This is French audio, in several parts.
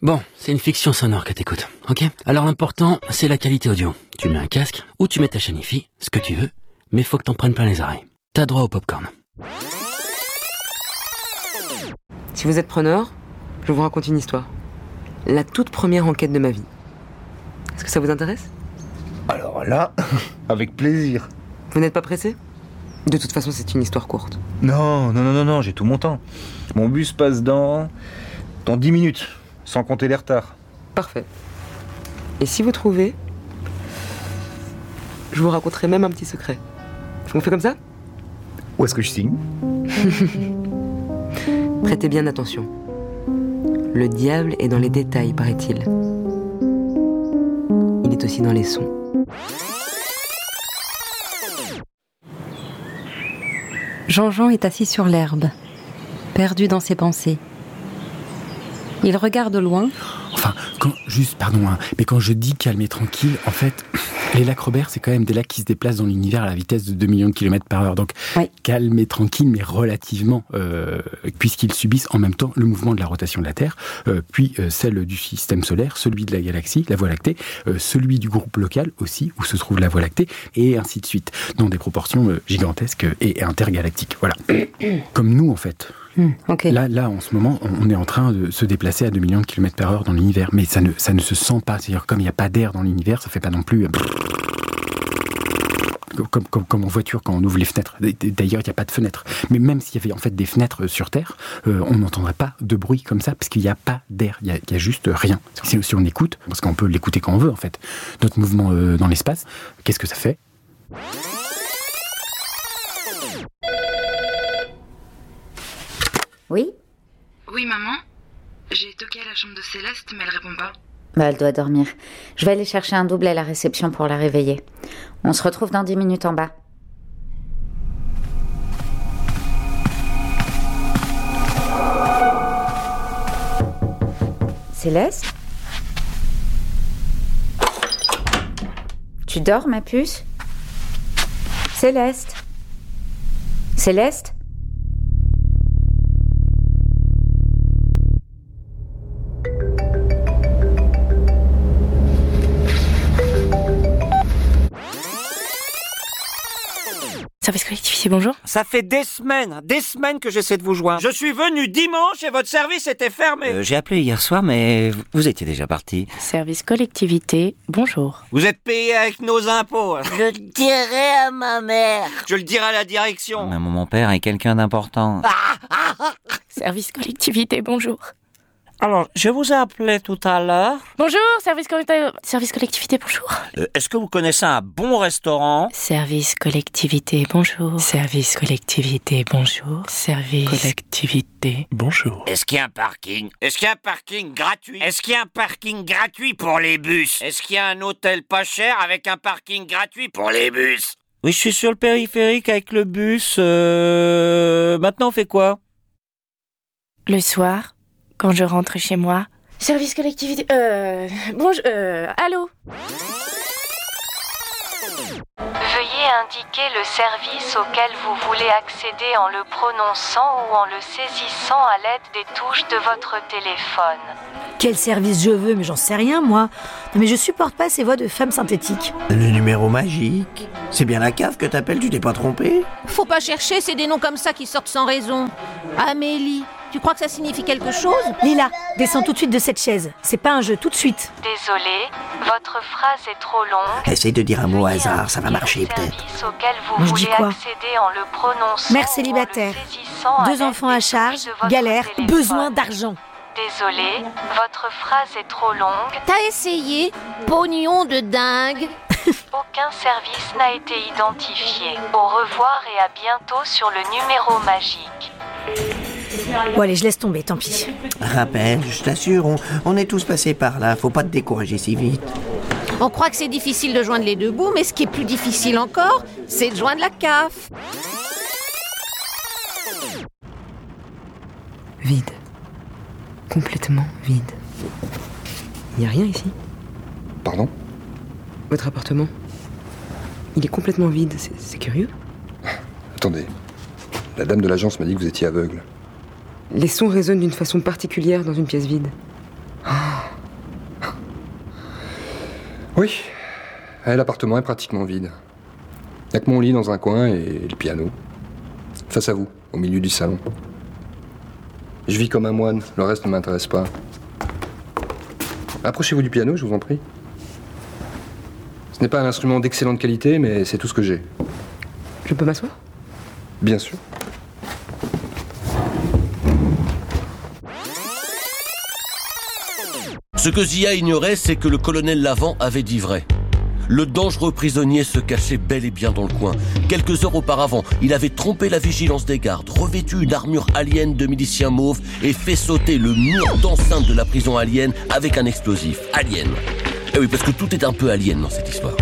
Bon, c'est une fiction sonore que t'écoutes, ok? Alors l'important, c'est la qualité audio. Tu mets un casque, ou tu mets ta chaîne IFI, ce que tu veux, mais faut que t'en prennes plein les oreilles. T'as droit au popcorn. Si vous êtes preneur, je vous raconte une histoire. La toute première enquête de ma vie. Est-ce que ça vous intéresse? Alors là, avec plaisir. Vous n'êtes pas pressé? De toute façon, c'est une histoire courte. Non, non, non, non, non, j'ai tout mon temps. Mon bus passe dans. Dans 10 minutes, sans compter les retards. Parfait. Et si vous trouvez, je vous raconterai même un petit secret. On fait comme ça? Où est-ce que je signe? Prêtez bien attention. Le diable est dans les détails, paraît-il. Il est aussi dans les sons. Jean-Jean est assis sur l'herbe, perdu dans ses pensées. Il regarde au loin. Enfin, quand, juste, pardon, hein, mais quand je dis calme et tranquille, en fait, les lacs Robert, c'est quand même des lacs qui se déplacent dans l'univers à la vitesse de 2 millions de kilomètres par heure. Donc, Oui. calme et tranquille, mais relativement, euh, puisqu'ils subissent en même temps le mouvement de la rotation de la Terre, euh, puis euh, celle du système solaire, celui de la galaxie, la Voie lactée, euh, celui du groupe local aussi, où se trouve la Voie lactée, et ainsi de suite, dans des proportions euh, gigantesques et intergalactiques. Voilà. Comme nous, en fait. Hmm. Là, là, en ce moment, on est en train de se déplacer à 2 millions de kilomètres par heure dans l'univers, mais ça ne, ça ne se sent pas. C'est-à-dire, comme il n'y a pas d'air dans l'univers, ça fait pas non plus. euh, Comme, comme, en voiture quand on ouvre les fenêtres. D'ailleurs, il n'y a pas de fenêtres. Mais même s'il y avait en fait des fenêtres sur Terre, euh, on n'entendrait pas de bruit comme ça parce qu'il n'y a pas d'air. Il y a, juste rien. Si, on écoute, parce qu'on peut l'écouter quand on veut en fait, notre mouvement euh, dans l'espace, qu'est-ce que ça fait? Oui Oui, maman. J'ai toqué à la chambre de Céleste, mais elle répond pas. Bah, elle doit dormir. Je vais aller chercher un double à la réception pour la réveiller. On se retrouve dans 10 minutes en bas. Céleste Tu dors, ma puce? Céleste? Céleste? Bonjour. Ça fait des semaines, des semaines que j'essaie de vous joindre. Je suis venu dimanche et votre service était fermé. Euh, J'ai appelé hier soir, mais vous étiez déjà parti. Service collectivité, bonjour. Vous êtes payé avec nos impôts. Je le dirai à ma mère. Je le dirai à la direction. Mais mon père est quelqu'un d'important. Service collectivité, bonjour. Alors, je vous ai appelé tout à l'heure. Bonjour, service, collectivité, service collectivité, bonjour. Euh, Est-ce que vous connaissez un bon restaurant? Service collectivité, bonjour. Service collectivité, bonjour. Service collectivité, bonjour. Est-ce qu'il y a un parking? Est-ce qu'il y a un parking gratuit? Est-ce qu'il y a un parking gratuit pour les bus? Est-ce qu'il y a un hôtel pas cher avec un parking gratuit pour les bus? Oui, je suis sur le périphérique avec le bus. Euh... Maintenant, on fait quoi? Le soir, quand je rentre chez moi. Service collectivité, euh, bonjour, euh, allô Veuillez indiquer le service auquel vous voulez accéder en le prononçant ou en le saisissant à l'aide des touches de votre téléphone. Quel service je veux, mais j'en sais rien, moi. Non, mais je supporte pas ces voix de femmes synthétiques. Le numéro magique. C'est bien la cave que t'appelles, tu t'es pas trompé Faut pas chercher, c'est des noms comme ça qui sortent sans raison. Amélie, tu crois que ça signifie quelque chose? Lila, descends tout de suite de cette chaise. C'est pas un jeu, tout de suite. Désolé, votre phrase est trop longue. Essaye de dire un mot au hasard, ça va marcher peut-être. Vous je dis quoi? Mère célibataire, deux enfants à charge, galère, téléphone. besoin d'argent. Désolé, votre phrase est trop longue. T'as essayé Pognon de dingue Aucun service n'a été identifié. Au revoir et à bientôt sur le numéro magique. Bon, allez, je laisse tomber, tant pis. Rappelle, je t'assure, on, on est tous passés par là, faut pas te décourager si vite. On croit que c'est difficile de joindre les deux bouts, mais ce qui est plus difficile encore, c'est de joindre la CAF. Vide. Complètement vide. Il a rien ici. Pardon? Votre appartement. Il est complètement vide, c'est curieux. Attendez. La dame de l'agence m'a dit que vous étiez aveugle les sons résonnent d'une façon particulière dans une pièce vide. Ah. Oui, eh, l'appartement est pratiquement vide. Il a que mon lit dans un coin et le piano. Face à vous, au milieu du salon. Je vis comme un moine, le reste ne m'intéresse pas. Approchez-vous du piano, je vous en prie. Ce n'est pas un instrument d'excellente qualité, mais c'est tout ce que j'ai. Je peux m'asseoir? Bien sûr. Ce que Zia ignorait, c'est que le colonel Lavant avait dit vrai. Le dangereux prisonnier se cachait bel et bien dans le coin. Quelques heures auparavant, il avait trompé la vigilance des gardes, revêtu une armure alien de milicien mauve et fait sauter le mur d'enceinte de la prison alien avec un explosif. Alien. Eh oui, parce que tout est un peu alien dans cette histoire.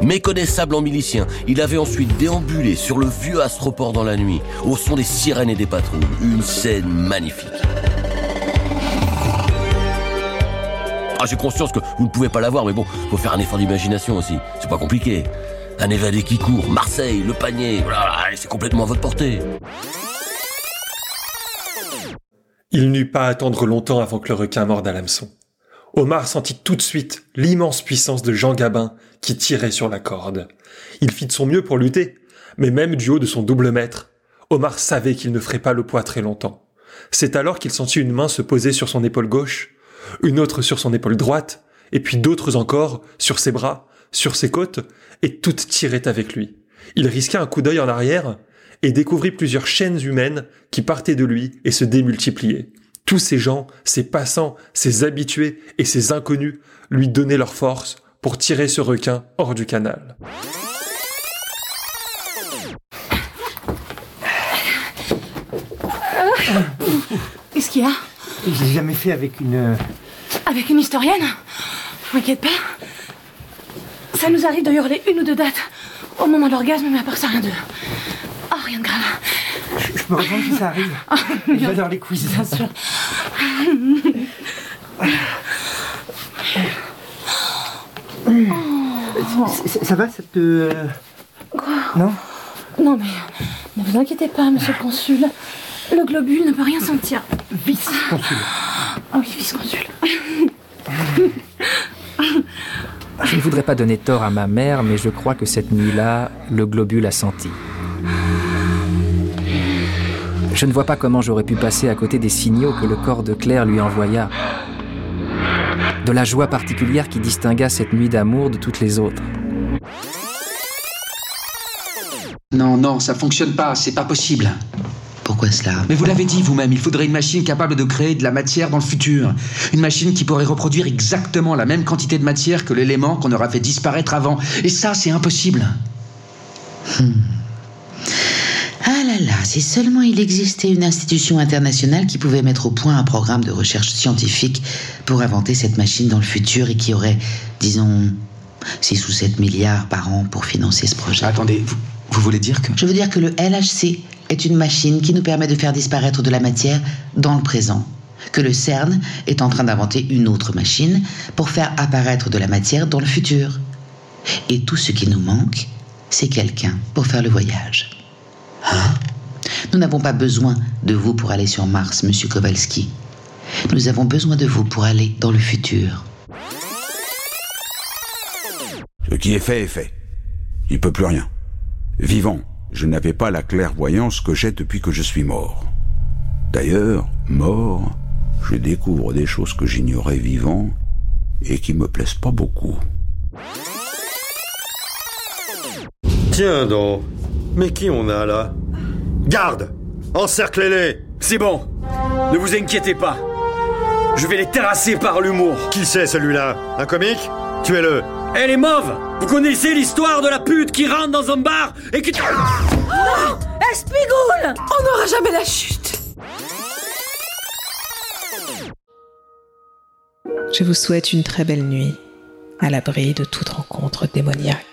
Méconnaissable en milicien, il avait ensuite déambulé sur le vieux astroport dans la nuit, au son des sirènes et des patrouilles. Une scène magnifique. Ah, j'ai conscience que vous ne pouvez pas l'avoir, mais bon, faut faire un effort d'imagination aussi. C'est pas compliqué. Un évadé qui court, Marseille, le panier, voilà, c'est complètement à votre portée. Il n'eut pas à attendre longtemps avant que le requin morde à l'hameçon. Omar sentit tout de suite l'immense puissance de Jean Gabin qui tirait sur la corde. Il fit de son mieux pour lutter, mais même du haut de son double maître, Omar savait qu'il ne ferait pas le poids très longtemps. C'est alors qu'il sentit une main se poser sur son épaule gauche, une autre sur son épaule droite, et puis d'autres encore sur ses bras, sur ses côtes, et toutes tiraient avec lui. Il risqua un coup d'œil en arrière et découvrit plusieurs chaînes humaines qui partaient de lui et se démultipliaient. Tous ces gens, ces passants, ces habitués et ces inconnus lui donnaient leur force pour tirer ce requin hors du canal. Qu'est-ce qu'il y a? J'ai jamais fait avec une. euh, Avec une historienne Je m'inquiète pas. Ça nous arrive de hurler une ou deux dates au moment de l'orgasme, mais à part ça, rien de. Oh, rien de grave. Je me retourne si ça arrive. J'adore les quiz. Bien sûr. Ça, ça va, ça te. Quoi Non Non, mais ne vous inquiétez pas, monsieur le consul. Le globule ne peut rien sentir. Vice-consul. Ah oui, vice-consul. Je ne voudrais pas donner tort à ma mère, mais je crois que cette nuit-là, le globule a senti. Je ne vois pas comment j'aurais pu passer à côté des signaux que le corps de Claire lui envoya. De la joie particulière qui distingua cette nuit d'amour de toutes les autres. Non, non, ça fonctionne pas, c'est pas possible. Pourquoi cela? Mais vous l'avez dit vous-même, il faudrait une machine capable de créer de la matière dans le futur. Une machine qui pourrait reproduire exactement la même quantité de matière que l'élément qu'on aura fait disparaître avant. Et ça, c'est impossible. Hmm. Ah là là, si seulement il existait une institution internationale qui pouvait mettre au point un programme de recherche scientifique pour inventer cette machine dans le futur et qui aurait, disons, 6 ou 7 milliards par an pour financer ce projet. Attendez, vous, vous voulez dire que... Je veux dire que le LHC est une machine qui nous permet de faire disparaître de la matière dans le présent. Que le CERN est en train d'inventer une autre machine pour faire apparaître de la matière dans le futur. Et tout ce qui nous manque, c'est quelqu'un pour faire le voyage. Hein? Nous n'avons pas besoin de vous pour aller sur Mars, monsieur Kowalski. Nous avons besoin de vous pour aller dans le futur. Ce qui est fait est fait. Il peut plus rien. Vivant, je n'avais pas la clairvoyance que j'ai depuis que je suis mort. D'ailleurs, mort, je découvre des choses que j'ignorais vivant et qui me plaisent pas beaucoup. Tiens donc, mais qui on a là? Garde Encerclez-les C'est bon, ne vous inquiétez pas. Je vais les terrasser par l'humour. Qui c'est celui-là? Un comique? Tuez-le Elle est mauve Vous connaissez l'histoire de la pute qui rentre dans un bar et qui... Non Espigoule On n'aura jamais la chute Je vous souhaite une très belle nuit, à l'abri de toute rencontre démoniaque.